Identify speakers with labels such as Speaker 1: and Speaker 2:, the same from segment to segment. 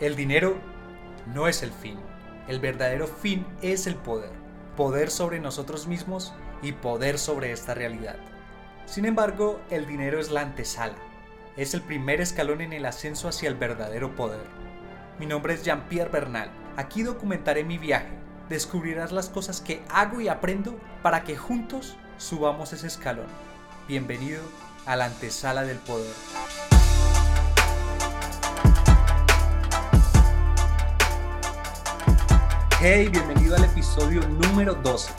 Speaker 1: El dinero no es el fin. El verdadero fin es el poder. Poder sobre nosotros mismos y poder sobre esta realidad. Sin embargo, el dinero es la antesala. Es el primer escalón en el ascenso hacia el verdadero poder. Mi nombre es Jean-Pierre Bernal. Aquí documentaré mi viaje. Descubrirás las cosas que hago y aprendo para que juntos subamos ese escalón. Bienvenido a la antesala del poder. Hey, bienvenido al episodio número 12.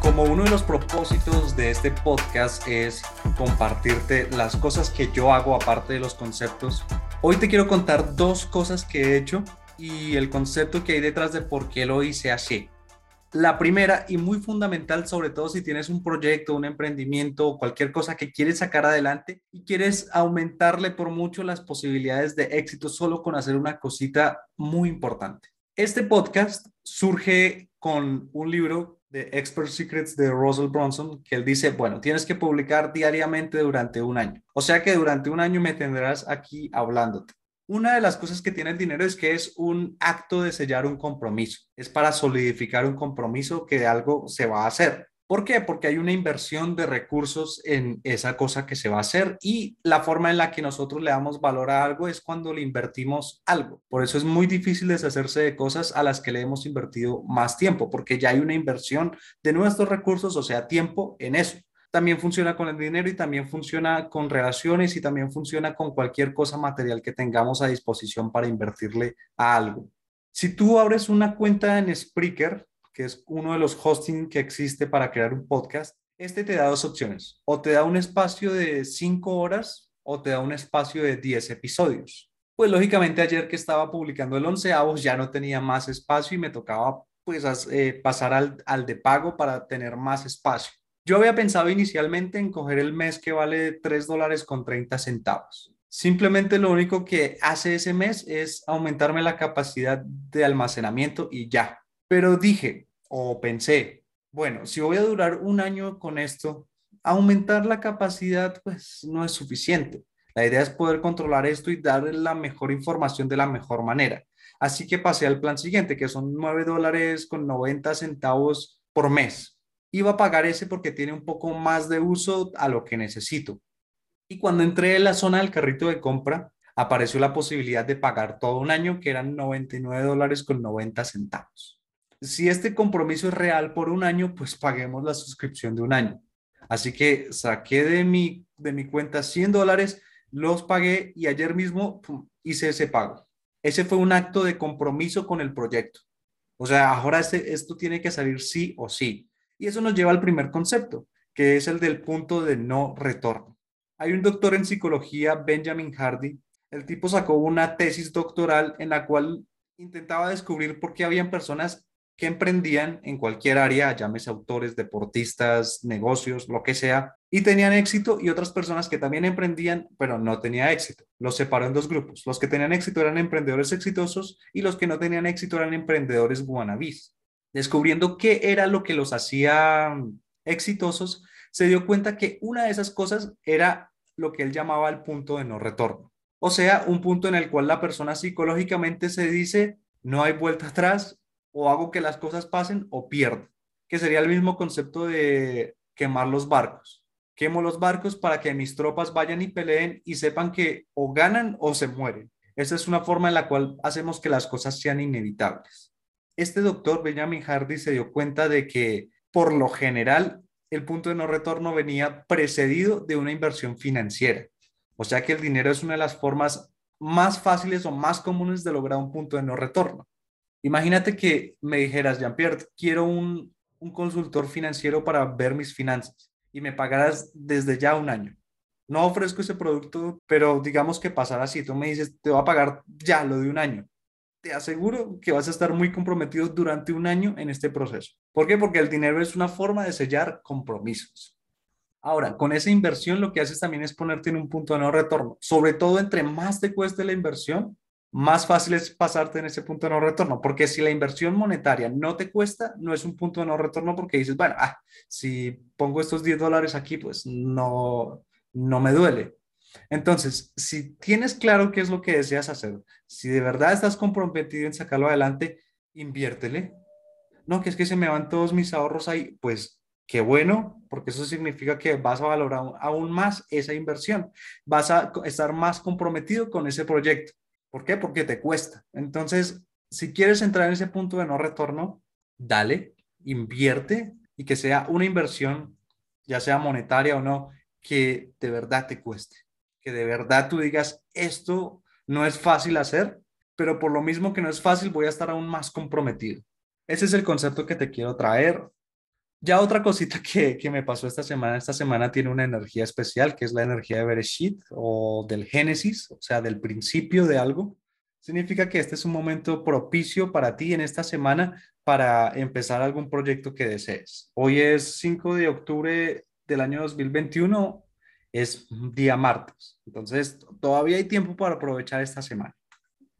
Speaker 1: Como uno de los propósitos de este podcast es compartirte las cosas que yo hago aparte de los conceptos, hoy te quiero contar dos cosas que he hecho y el concepto que hay detrás de por qué lo hice así. La primera y muy fundamental, sobre todo si tienes un proyecto, un emprendimiento o cualquier cosa que quieres sacar adelante y quieres aumentarle por mucho las posibilidades de éxito solo con hacer una cosita muy importante. Este podcast surge con un libro de Expert Secrets de Russell Bronson que él dice, bueno, tienes que publicar diariamente durante un año. O sea que durante un año me tendrás aquí hablándote. Una de las cosas que tiene el dinero es que es un acto de sellar un compromiso. Es para solidificar un compromiso que algo se va a hacer. ¿Por qué? Porque hay una inversión de recursos en esa cosa que se va a hacer y la forma en la que nosotros le damos valor a algo es cuando le invertimos algo. Por eso es muy difícil deshacerse de cosas a las que le hemos invertido más tiempo, porque ya hay una inversión de nuestros recursos, o sea, tiempo en eso. También funciona con el dinero y también funciona con relaciones y también funciona con cualquier cosa material que tengamos a disposición para invertirle a algo. Si tú abres una cuenta en Spreaker, que es uno de los hosting que existe para crear un podcast, este te da dos opciones. O te da un espacio de cinco horas o te da un espacio de 10 episodios. Pues lógicamente ayer que estaba publicando el onceavo ya no tenía más espacio y me tocaba pues eh, pasar al, al de pago para tener más espacio. Yo había pensado inicialmente en coger el mes que vale 3 dólares con 30 centavos. Simplemente lo único que hace ese mes es aumentarme la capacidad de almacenamiento y ya. Pero dije o pensé, bueno, si voy a durar un año con esto, aumentar la capacidad pues no es suficiente. La idea es poder controlar esto y dar la mejor información de la mejor manera. Así que pasé al plan siguiente, que son 9 dólares con 90 centavos por mes. Iba a pagar ese porque tiene un poco más de uso a lo que necesito. Y cuando entré en la zona del carrito de compra, apareció la posibilidad de pagar todo un año, que eran 99 dólares con 90 centavos si este compromiso es real por un año, pues paguemos la suscripción de un año. Así que saqué de mi, de mi cuenta 100 dólares, los pagué y ayer mismo hice ese pago. Ese fue un acto de compromiso con el proyecto. O sea, ahora este, esto tiene que salir sí o sí. Y eso nos lleva al primer concepto, que es el del punto de no retorno. Hay un doctor en psicología, Benjamin Hardy. El tipo sacó una tesis doctoral en la cual intentaba descubrir por qué habían personas que emprendían en cualquier área, llámese autores, deportistas, negocios, lo que sea, y tenían éxito y otras personas que también emprendían, pero no tenían éxito. Los separó en dos grupos. Los que tenían éxito eran emprendedores exitosos y los que no tenían éxito eran emprendedores guanabís. Descubriendo qué era lo que los hacía exitosos, se dio cuenta que una de esas cosas era lo que él llamaba el punto de no retorno. O sea, un punto en el cual la persona psicológicamente se dice, no hay vuelta atrás, o hago que las cosas pasen o pierdo, que sería el mismo concepto de quemar los barcos. Quemo los barcos para que mis tropas vayan y peleen y sepan que o ganan o se mueren. Esa es una forma en la cual hacemos que las cosas sean inevitables. Este doctor Benjamin Hardy se dio cuenta de que por lo general el punto de no retorno venía precedido de una inversión financiera. O sea que el dinero es una de las formas más fáciles o más comunes de lograr un punto de no retorno. Imagínate que me dijeras, Jean-Pierre, quiero un, consultor financiero para ver mis finanzas y me pagaras desde ya un año. No ofrezco ese producto, pero digamos que pasara así. Tú me dices, te voy a pagar ya lo de un año. Te aseguro que vas a estar muy comprometido durante un año en este proceso. ¿Por qué? Porque el dinero es una forma de sellar compromisos. Ahora, con esa inversión lo que haces también es ponerte en un punto de no retorno. Sobre todo entre más te cueste la inversión, más fácil es pasarte en ese punto de no retorno, porque si la inversión monetaria no te cuesta, no es un punto de no retorno porque dices, bueno, ah, si pongo estos 10 dólares aquí, pues no, no me duele. Entonces, si tienes claro qué es lo que deseas hacer, si de verdad estás comprometido en sacarlo adelante, inviértele. No, que es que se me van todos mis ahorros ahí, pues qué bueno, porque eso significa que vas a valorar aún más esa inversión, vas a estar más comprometido con ese proyecto. ¿Por qué? Porque te cuesta. Entonces, si quieres entrar en ese punto de no retorno, dale, invierte y que sea una inversión, ya sea monetaria o no, que de verdad te cueste, que de verdad tú digas, esto no es fácil hacer, pero por lo mismo que no es fácil, voy a estar aún más comprometido. Ese es el concepto que te quiero traer. Ya otra cosita que, que me pasó esta semana, esta semana tiene una energía especial, que es la energía de Bereshit o del Génesis, o sea, del principio de algo. Significa que este es un momento propicio para ti en esta semana para empezar algún proyecto que desees. Hoy es 5 de octubre del año 2021, es día martes. Entonces, todavía hay tiempo para aprovechar esta semana.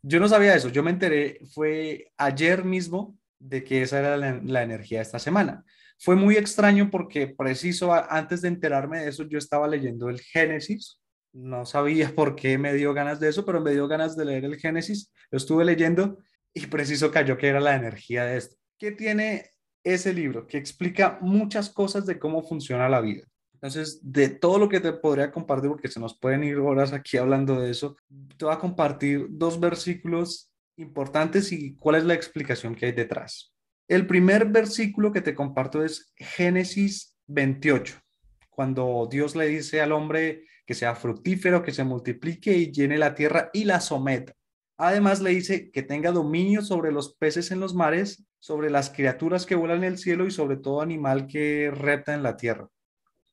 Speaker 1: Yo no sabía eso, yo me enteré, fue ayer mismo de que esa era la, la energía de esta semana. Fue muy extraño porque preciso antes de enterarme de eso, yo estaba leyendo el Génesis no sabía por qué me dio ganas de eso, pero me dio ganas de leer el Génesis. Lo estuve leyendo y preciso cayó que era la energía de esto. ¿Qué tiene ese libro? Que explica muchas cosas de cómo funciona la vida. Entonces, de todo lo que te podría compartir, porque se nos pueden ir horas aquí hablando de eso, te voy a compartir dos versículos importantes y cuál es la explicación que hay detrás. El primer versículo que te comparto es Génesis 28, cuando Dios le dice al hombre, que sea fructífero, que se multiplique y llene la tierra y la someta. Además le dice que tenga dominio sobre los peces en los mares, sobre las criaturas que vuelan en el cielo y sobre todo animal que repta en la tierra.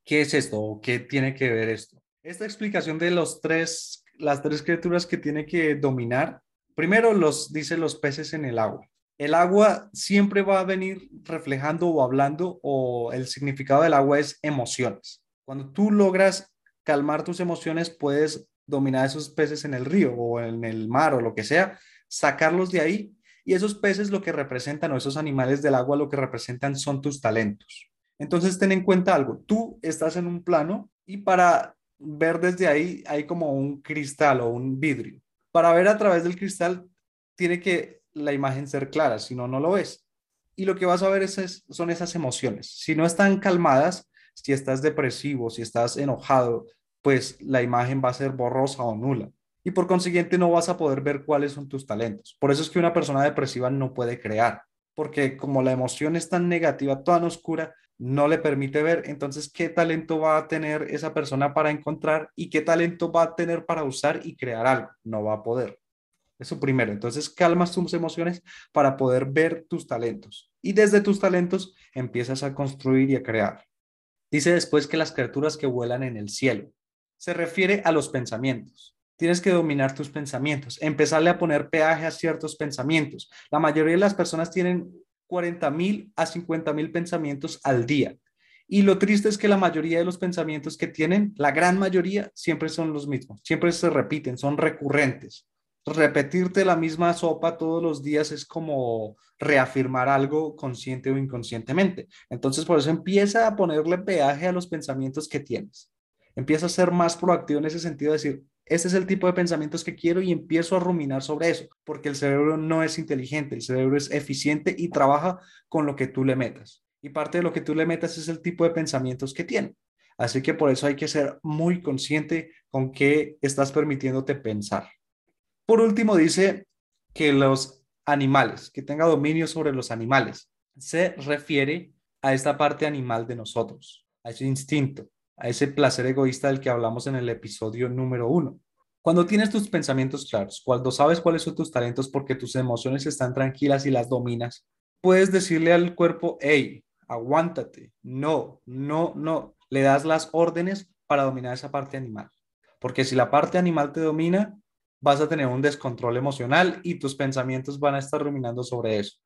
Speaker 1: ¿Qué es esto? ¿Qué tiene que ver esto? Esta explicación de los tres, las tres criaturas que tiene que dominar, primero los dice los peces en el agua. El agua siempre va a venir reflejando o hablando o el significado del agua es emociones. Cuando tú logras calmar tus emociones, puedes dominar esos peces en el río o en el mar o lo que sea, sacarlos de ahí y esos peces lo que representan o esos animales del agua lo que representan son tus talentos. Entonces ten en cuenta algo, tú estás en un plano y para ver desde ahí hay como un cristal o un vidrio. Para ver a través del cristal tiene que la imagen ser clara, si no, lo ves. Y lo que vas a ver es, son esas emociones. Si no están calmadas, si estás depresivo, si estás enojado, pues la imagen va a ser borrosa o nula. Y por consiguiente no vas a poder ver cuáles son tus talentos. Por eso es que una persona depresiva no puede crear, porque como la emoción es tan negativa, tan oscura, no le permite ver. Entonces, ¿qué talento va a tener esa persona para encontrar y qué talento va a tener para usar y crear algo? No va a poder. Eso primero. Entonces, calmas tus emociones para poder ver tus talentos. Y desde tus talentos empiezas a construir y a crear. Dice después que las criaturas que vuelan en el cielo. Se refiere a los pensamientos. Tienes que dominar tus pensamientos, empezarle a poner peaje a ciertos pensamientos. La mayoría de las personas tienen 40 mil a 50 mil pensamientos al día. Y lo triste es que la mayoría de los pensamientos que tienen, la gran mayoría, siempre son los mismos, siempre se repiten, son recurrentes repetirte la misma sopa todos los días es como reafirmar algo consciente o inconscientemente. Entonces, por eso empieza a ponerle peaje a los pensamientos que tienes. Empieza a ser más proactivo en ese sentido, de decir, este es el tipo de pensamientos que quiero y empiezo a ruminar sobre eso, porque el cerebro no es inteligente, el cerebro es eficiente y trabaja con lo que tú le metas. Y parte de lo que tú le metas es el tipo de pensamientos que tiene. Así que por eso hay que ser muy consciente con qué estás permitiéndote pensar. Por último, dice que los animales, que tenga dominio sobre los animales, se refiere a esta parte animal de nosotros, a ese instinto, a ese placer egoísta del que hablamos en el episodio número uno. Cuando tienes tus pensamientos claros, cuando sabes cuáles son tus talentos porque tus emociones están tranquilas y las dominas, puedes decirle al cuerpo, hey, aguántate, no, no, no, le das las órdenes para dominar esa parte animal. Porque si la parte animal te domina, vas a tener un descontrol emocional y tus pensamientos van a estar ruminando sobre eso.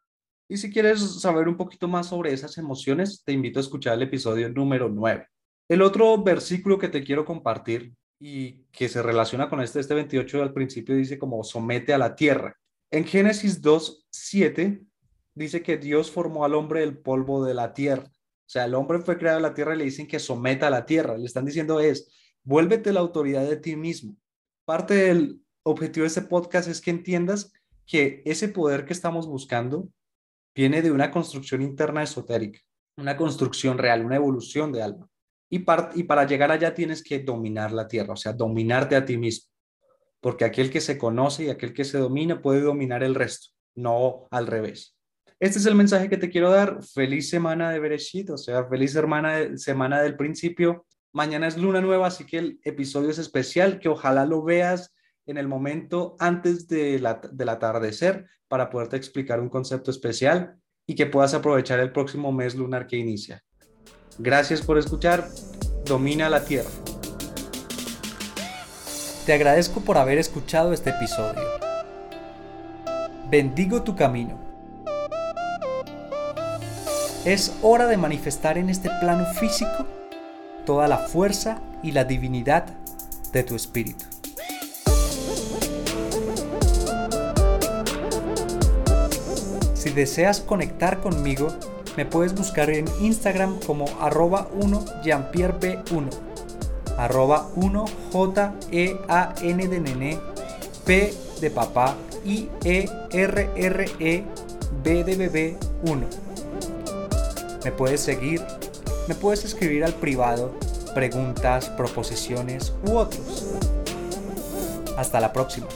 Speaker 1: Y si quieres saber un poquito más sobre esas emociones, te invito a escuchar el episodio número 9. El otro versículo que te quiero compartir y que se relaciona con este, este 28 al principio dice como somete a la tierra. En Génesis 2, 7 dice que Dios formó al hombre del polvo de la tierra. O sea, el hombre fue creado en la tierra y le dicen que someta a la tierra. Le están diciendo es, Vuélvete la autoridad de ti mismo. Parte del objetivo de este podcast es que entiendas que ese poder que estamos buscando viene de una construcción interna esotérica, una construcción real, una evolución de alma. Y, y para llegar allá tienes que dominar la tierra, o sea, dominarte a ti mismo. Porque aquel que se conoce y aquel que se domina puede dominar el resto, no al revés. Este es el mensaje que te quiero dar. Feliz semana de Bereshit, o sea, feliz semana, semana del principio. Mañana es luna nueva, así que el episodio es especial, que ojalá lo veas en el momento antes de la, del atardecer para poderte explicar un concepto especial y que puedas aprovechar el próximo mes lunar que inicia. Gracias por escuchar. Domina la Tierra. Te agradezco por haber escuchado este episodio. Bendigo tu camino es hora de manifestar en este plano físico toda la fuerza y la divinidad de tu espíritu. Si deseas conectar conmigo, me puedes buscar en Instagram como arroba 1 jeanpierreb1 arroba 1 j e a n de nene p de papá i e r r e b de bebé 1 me puedes seguir, me puedes escribir al privado preguntas, proposiciones u otros. Hasta la próxima.